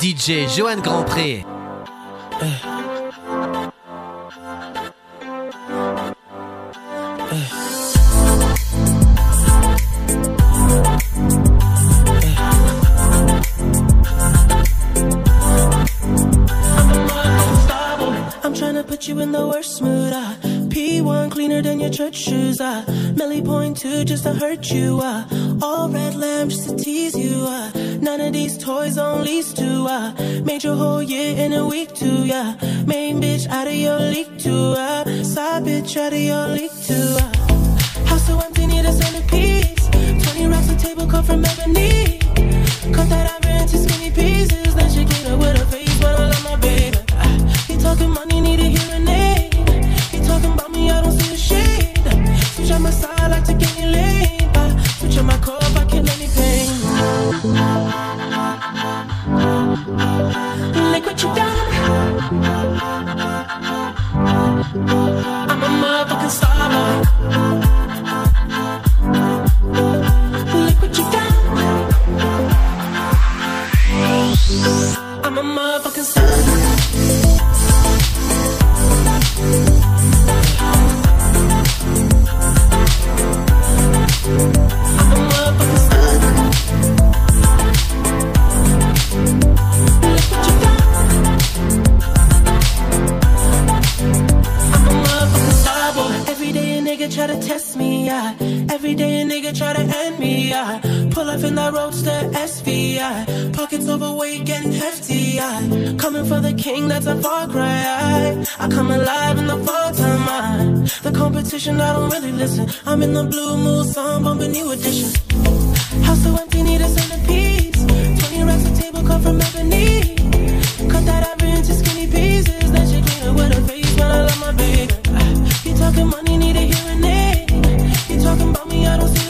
DJ Joanne Grandpré. I'm trying to put you in the worst mood. Uh. P1 cleaner than your church shoes. Uh. Melly point two just to hurt you. Uh. All red lamb just to tease you. Uh. None of these toys on lease to. Uh. Made your whole year in a week too. Yeah. Main bitch out of your league too. Uh. Side bitch out of your league too. Uh. House so empty, need a centerpiece. 20 racks of table come from ebony. Cut that ivory into skinny try to test me, yeah. Every day a nigga try to end me, yeah. Pull up in that roadster SV, yeah. Pockets overweight, getting hefty, yeah. Coming for the king, that's a far cry. I, I come alive in the fall time. I, the competition, I don't really listen. I'm in the blue mood, song bumping new edition. House so empty, need a centerpiece. 20 racks of table come from ebony. Cut that ivory into skinny pieces. Then she clean it with her face, but I love my baby. Talking money, need a hearing aid. He talking about me, I don't see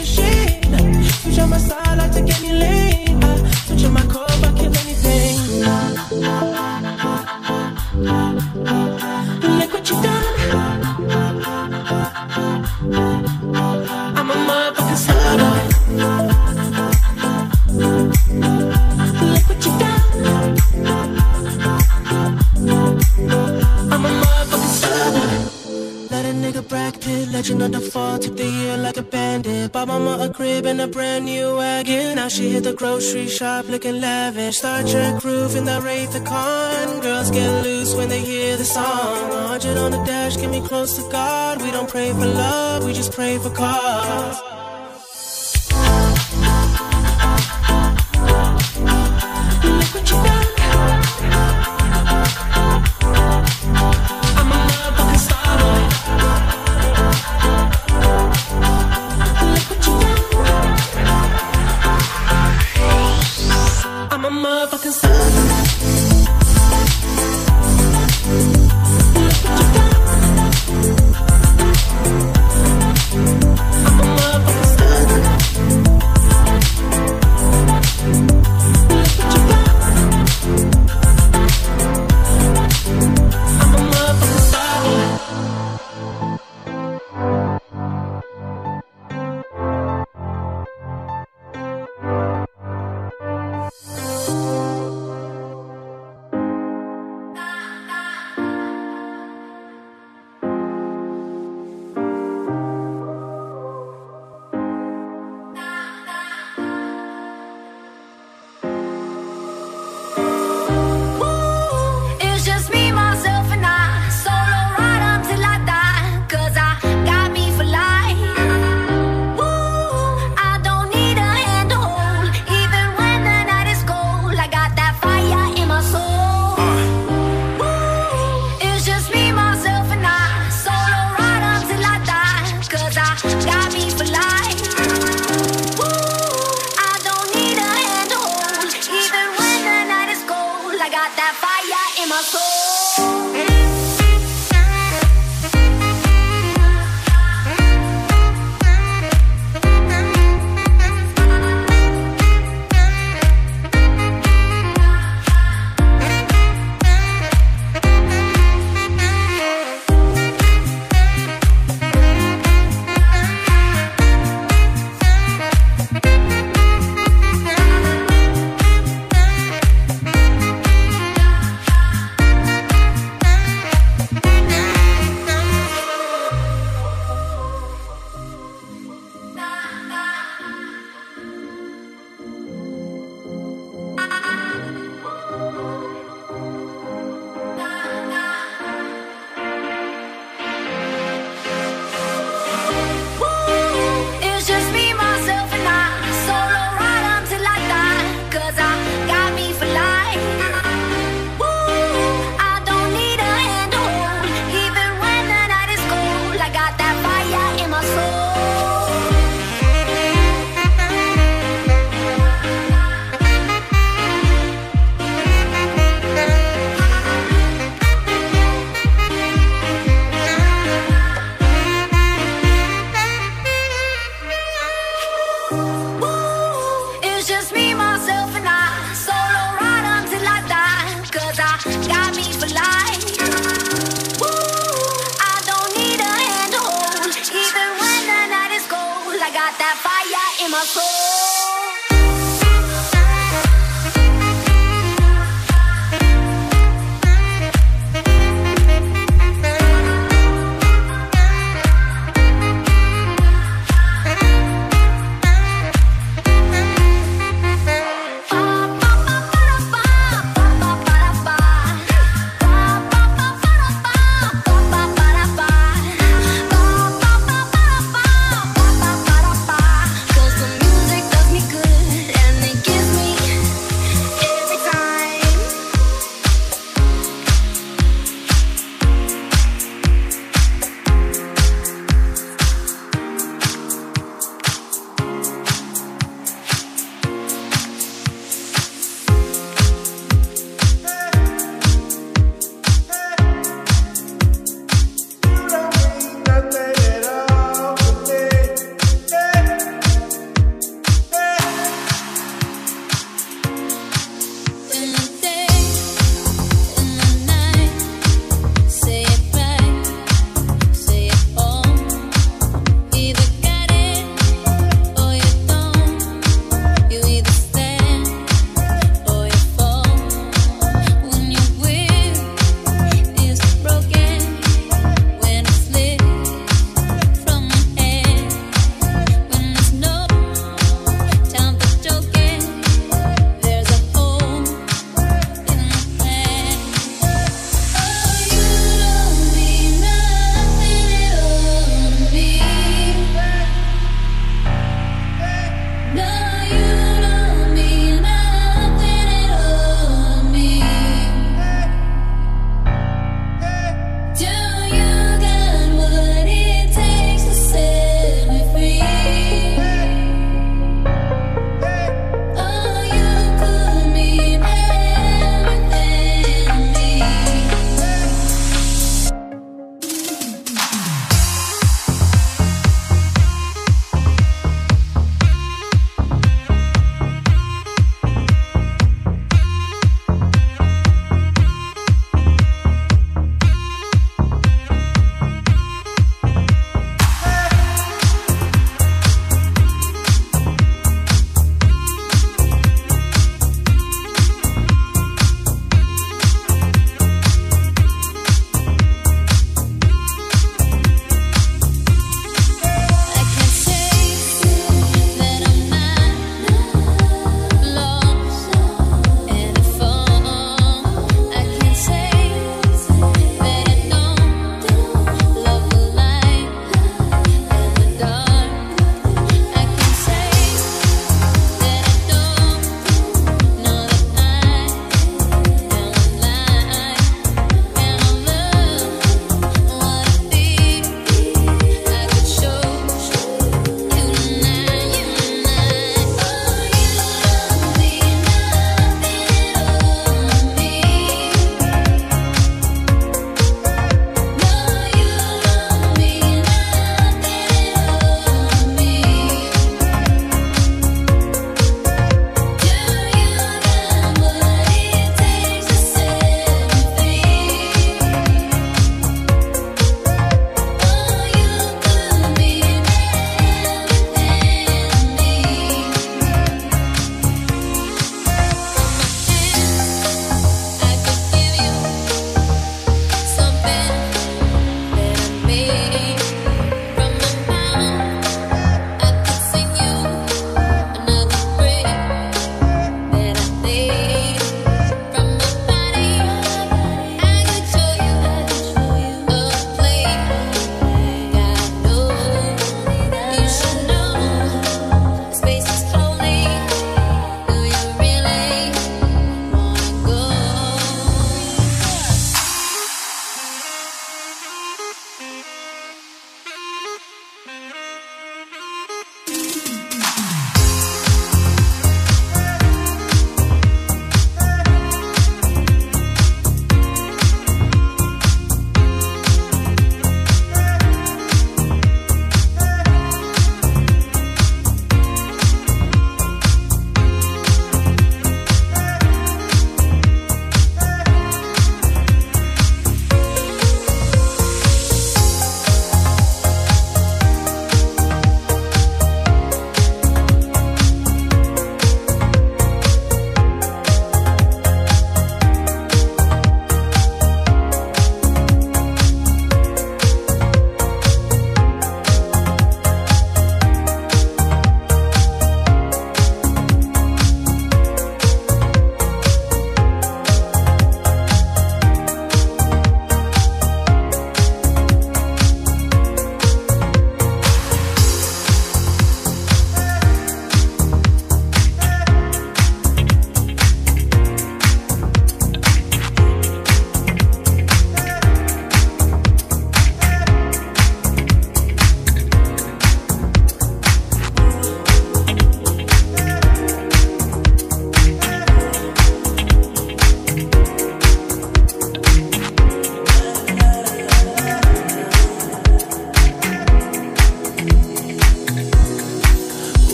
Bought mama a crib and a brand new wagon. Now she hit the grocery shop looking lavish. Star Trek roof in the Wraith the Con. Girls get loose when they hear the song. A hundred on the dash, get me close to God. We don't pray for love, we just pray for cause.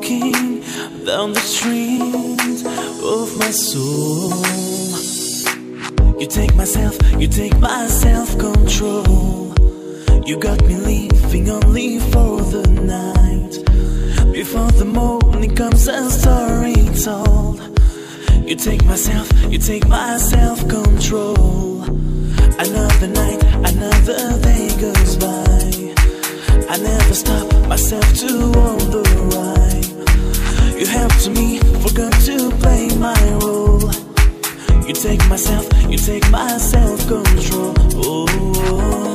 walking down the street of my soul. You take myself, you take my self control. You got me leaving only for the night. Before the morning comes and story told. You take myself, you take my self control. Another night, another day goes by. I never stop myself to wonder why. You helped me, forgot to play my role. You take myself, you take my self control. oh. oh, oh.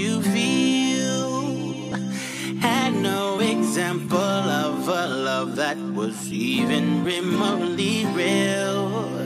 you feel. Had no example of a love that was even remotely real.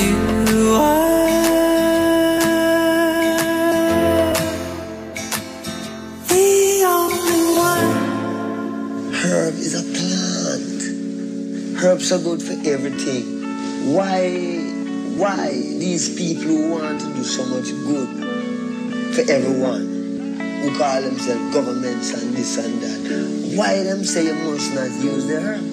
you are the only one. Herb is a plant. Herbs are good for everything. Why, why these people who want to do so much good for everyone? who call themselves governments and this and that. Why them say you must not use the herb?